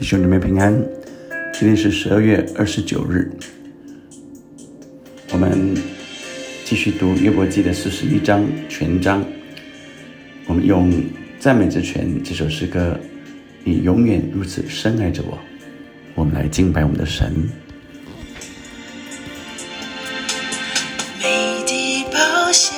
弟兄姊妹平安，今天是十二月二十九日，我们继续读约伯记的四十一章全章。我们用赞美之泉这首诗歌，你永远如此深爱着我。我们来敬拜我们的神。美的宝血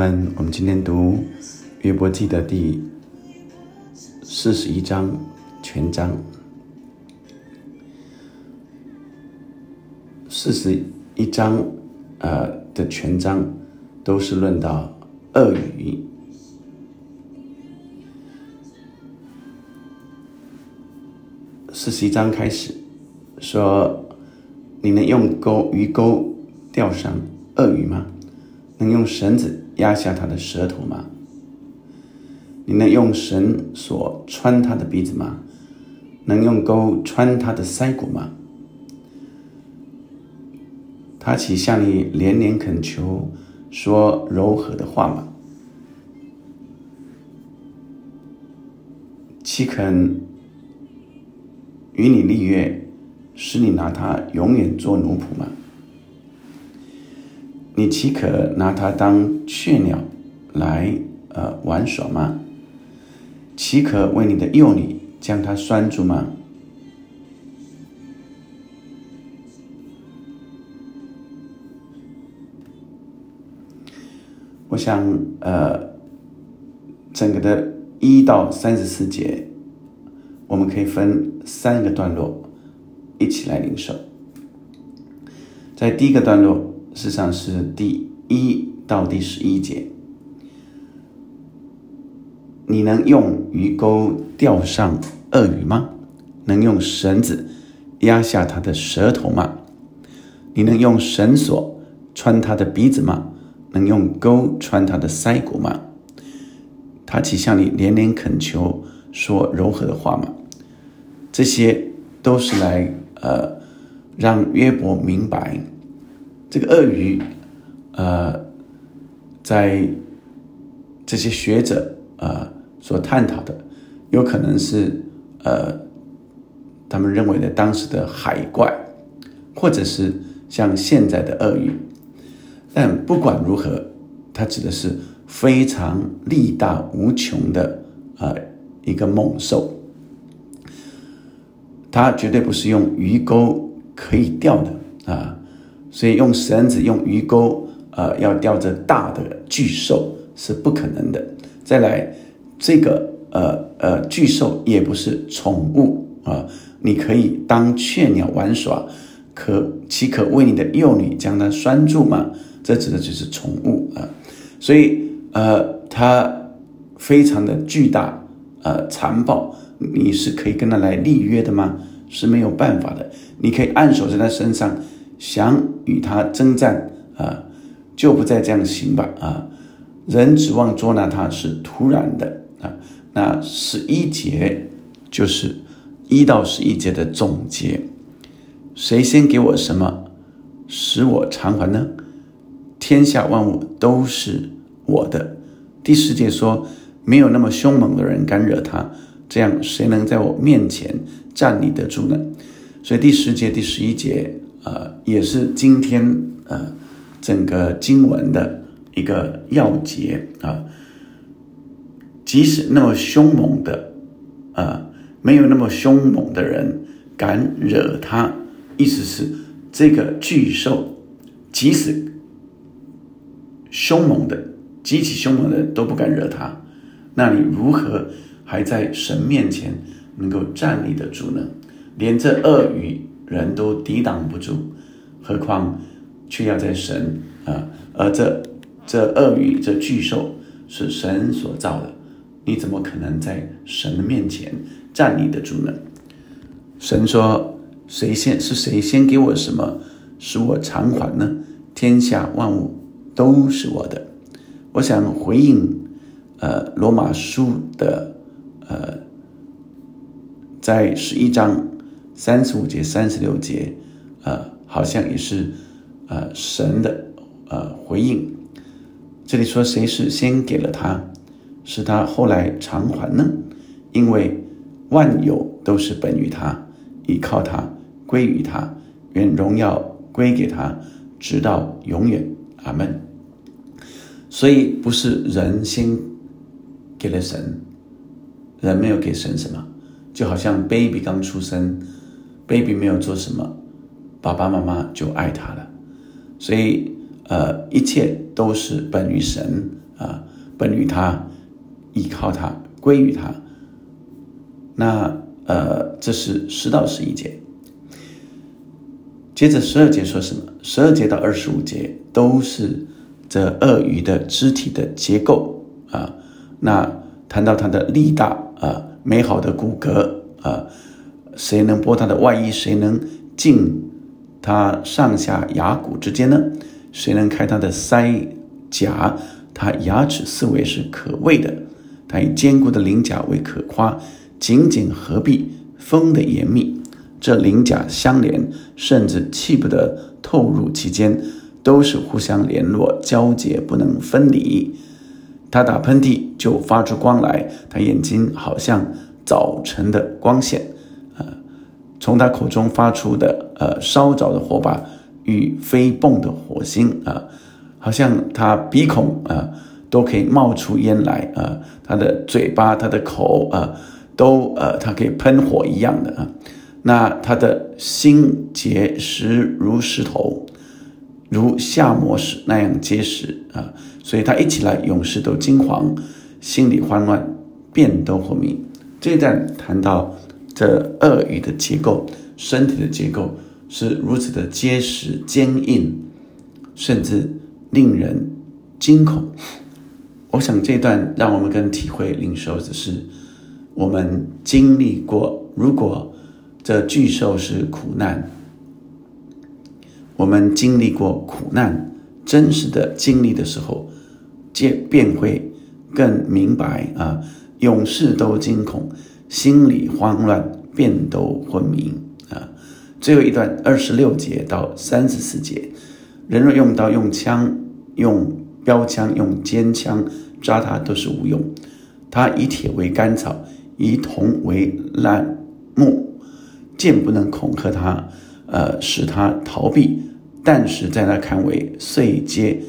们，我们今天读约伯记的第四十一章全章。四十一章呃的全章都是论到鳄鱼。四十一章开始说：“你能用钩鱼钩钓上鳄鱼吗？能用绳子压下他的舌头吗？你能用绳索穿他的鼻子吗？能用钩穿他的腮骨吗？他岂向你连连恳求，说柔和的话吗？岂肯与你立约，使你拿他永远做奴仆吗？你岂可拿它当雀鸟来呃玩耍吗？岂可为你的幼女将它拴住吗？我想，呃，整个的一到三十四节，我们可以分三个段落一起来领受。在第一个段落，事实上是第一到第十一节，你能用鱼钩钓上鳄鱼吗？能用绳子压下它的舌头吗？你能用绳索穿它的鼻子吗？能用钩穿它的腮骨吗？他岂向你连连恳求，说柔和的话吗？这些都是来呃让约伯明白，这个鳄鱼，呃，在这些学者呃所探讨的，有可能是呃他们认为的当时的海怪，或者是像现在的鳄鱼。但不管如何，它指的是非常力大无穷的呃一个猛兽，它绝对不是用鱼钩可以钓的啊，所以用绳子、用鱼钩呃要钓着大的巨兽是不可能的。再来，这个呃呃巨兽也不是宠物啊，你可以当雀鸟玩耍，可岂可为你的幼女将它拴住吗？这指的就是宠物啊，所以呃，它非常的巨大，呃，残暴，你是可以跟它来立约的吗？是没有办法的。你可以按手在它身上，想与他征战啊，就不再这样行吧啊！人指望捉拿他是突然的啊。那十一节就是一到十一节的总结，谁先给我什么，使我偿还呢？天下万物都是我的。第十节说，没有那么凶猛的人敢惹他，这样谁能在我面前站立得住呢？所以第十节、第十一节，呃，也是今天呃整个经文的一个要节啊。即使那么凶猛的，呃，没有那么凶猛的人敢惹他，意思是这个巨兽，即使凶猛的、极其凶猛的都不敢惹他，那你如何还在神面前能够站立得住呢？连这鳄鱼人都抵挡不住，何况却要在神啊？而这这鳄鱼这巨兽是神所造的。你怎么可能在神的面前站立得住呢？神说：“谁先是谁先给我什么，使我偿还呢？天下万物都是我的。”我想回应，呃，罗马书的，呃，在十一章三十五节、三十六节，呃，好像也是，呃，神的，呃，回应。这里说谁是先给了他？是他后来偿还呢？因为万有都是本于他，依靠他，归于他，愿荣耀归给他，直到永远。阿门。所以不是人先给了神，人没有给神什么，就好像 baby 刚出生，baby 没有做什么，爸爸妈妈就爱他了。所以呃，一切都是本于神啊，本于他。依靠他，归于他。那呃，这是十到十一节。接着十二节说什么？十二节到二十五节都是这鳄鱼的肢体的结构啊。那谈到它的力大啊，美好的骨骼啊，谁能剥它的外衣？谁能进它上下牙骨之间呢？谁能开它的腮甲？它牙齿四围是可畏的。它以坚固的鳞甲为可夸，紧紧合闭，封得严密。这鳞甲相连，甚至气不得透入其间，都是互相联络、交结，不能分离。他打喷嚏就发出光来，他眼睛好像早晨的光线，从他口中发出的呃烧着的火把与飞蹦的火星啊，好像他鼻孔啊。都可以冒出烟来啊！他的嘴巴、他的口啊，都呃，他可以喷火一样的啊。那他的心结实如石头，如夏磨石那样结实啊。所以他一起来，勇士都惊惶，心里慌乱，便都昏迷。这一段谈到这鳄鱼的结构，身体的结构是如此的结实坚硬，甚至令人惊恐。我想这段让我们更体会领受的是，我们经历过，如果这巨兽是苦难，我们经历过苦难，真实的经历的时候，便便会更明白啊，勇士都惊恐，心里慌乱，便都昏迷啊。最后一段二十六节到三十四节，人若用刀、用枪、用。标枪用尖枪扎他都是无用，他以铁为干草，以铜为烂木，剑不能恐吓他，呃，使他逃避。但是在那看为碎阶，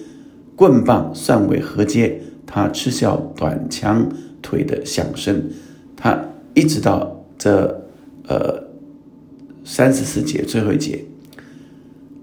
棍棒算为何阶？他嗤笑短枪腿的响声。他一直到这呃三十四节最后一节，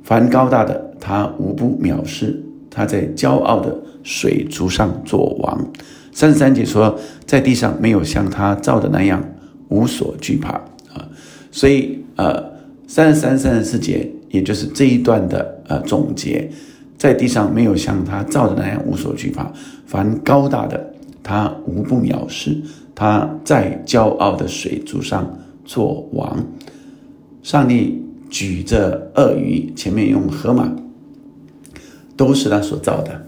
凡高大的，他无不藐视。他在骄傲的水族上做王。三十三节说，在地上没有像他造的那样无所惧怕啊。所以呃，三十三、三十四节，也就是这一段的呃总结，在地上没有像他造的那样无所惧怕。凡高大的，他无不藐视。他在骄傲的水族上做王。上帝举着鳄鱼，前面用河马。都是他所造的，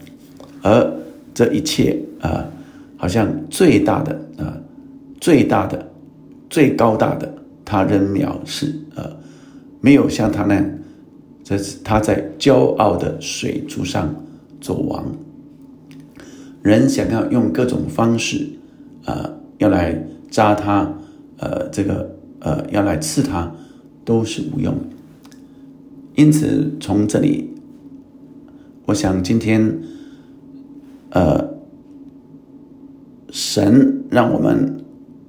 而这一切啊，好像最大的啊，最大的、最高大的，他仍藐视啊，没有像他那样，这是他在骄傲的水族上做王。人想要用各种方式，呃，要来扎他，呃，这个呃，要来刺他，都是无用。因此，从这里，我想今天，呃，神让我们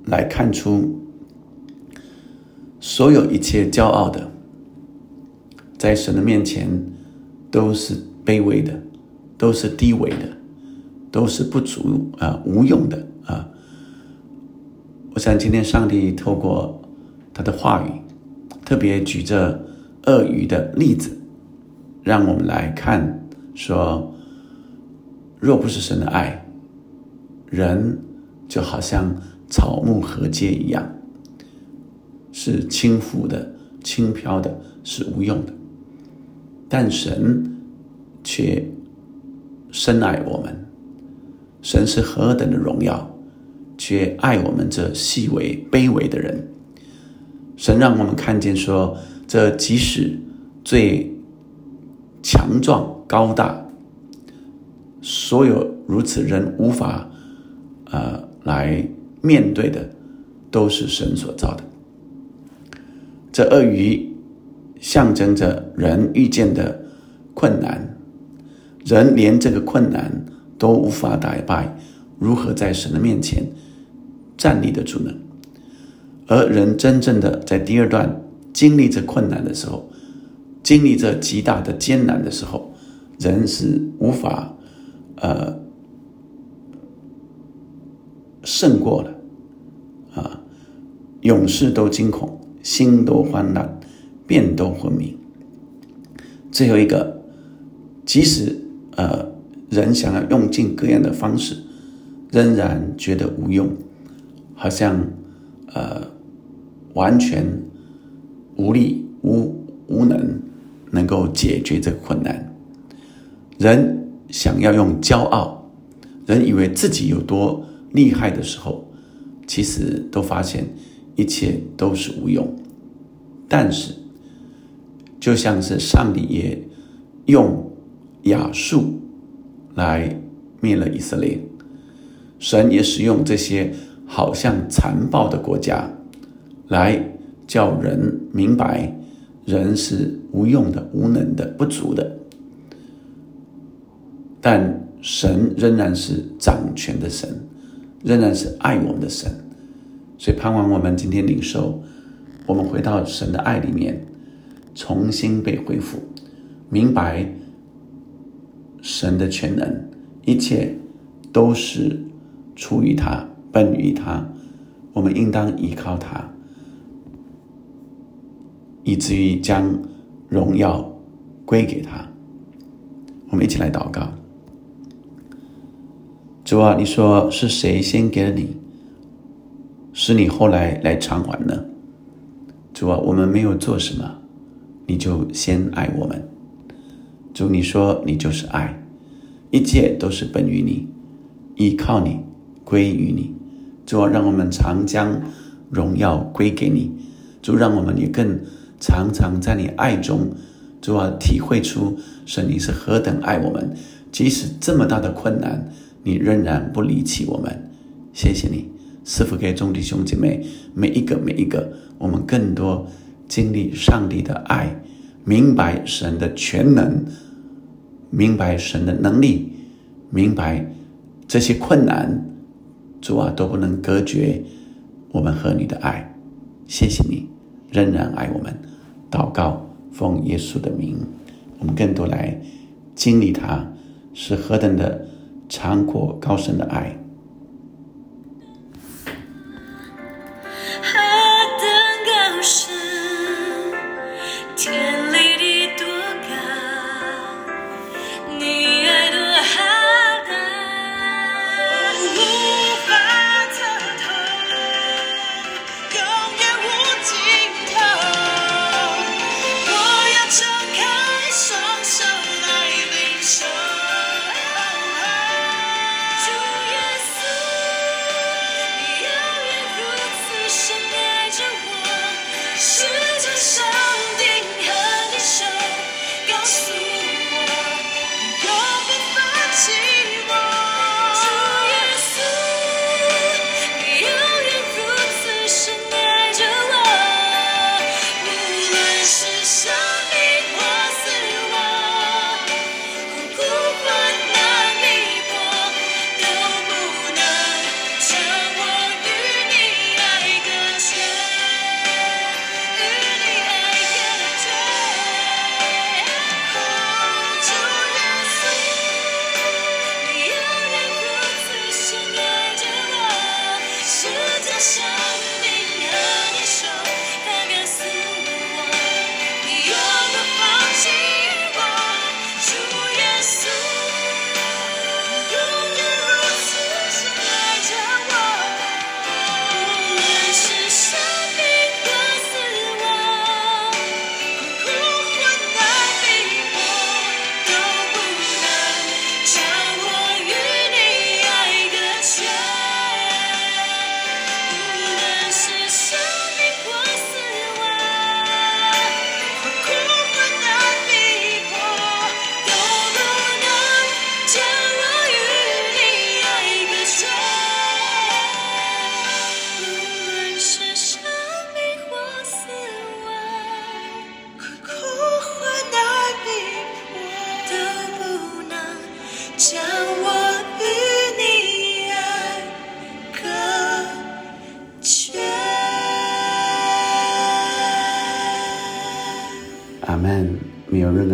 来看出，所有一切骄傲的，在神的面前都是卑微的，都是低微的。都是不足啊，无用的啊！我想今天上帝透过他的话语，特别举着鳄鱼的例子，让我们来看说：若不是神的爱，人就好像草木禾秸一样，是轻浮的、轻飘的，是无用的。但神却深爱我们。神是何等的荣耀，却爱我们这细微卑微的人。神让我们看见说，这即使最强壮高大，所有如此人无法呃来面对的，都是神所造的。这鳄鱼象征着人遇见的困难，人连这个困难。都无法打败，如何在神的面前站立得住呢？而人真正的在第二段经历着困难的时候，经历着极大的艰难的时候，人是无法呃胜过了啊！勇士都惊恐，心都慌乱，便都昏迷。最后一个，即使呃。人想要用尽各样的方式，仍然觉得无用，好像呃完全无力、无无能能够解决这个困难。人想要用骄傲，人以为自己有多厉害的时候，其实都发现一切都是无用。但是，就像是上帝也用亚述。来灭了以色列，神也使用这些好像残暴的国家，来叫人明白人是无用的、无能的、不足的。但神仍然是掌权的神，仍然是爱我们的神，所以盼望我们今天领受，我们回到神的爱里面，重新被恢复，明白。神的全能，一切都是出于他，本于他。我们应当依靠他，以至于将荣耀归给他。我们一起来祷告：主啊，你说是谁先给了你，是你后来来偿还呢？主啊，我们没有做什么，你就先爱我们。主，你说你就是爱，一切都是本于你，依靠你，归于你。主啊，让我们常将荣耀归给你。主，让我们也更常常在你爱中，主啊，体会出神你是何等爱我们。即使这么大的困难，你仍然不离弃我们。谢谢你，师父给众弟兄姐妹每一个每一个，我们更多经历上帝的爱。明白神的全能，明白神的能力，明白这些困难，主啊都不能隔绝我们和你的爱。谢谢你，仍然爱我们。祷告，奉耶稣的名，我们更多来经历他是何等的长阔高深的爱。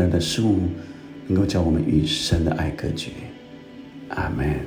的事物能够叫我们与神的爱隔绝。阿门。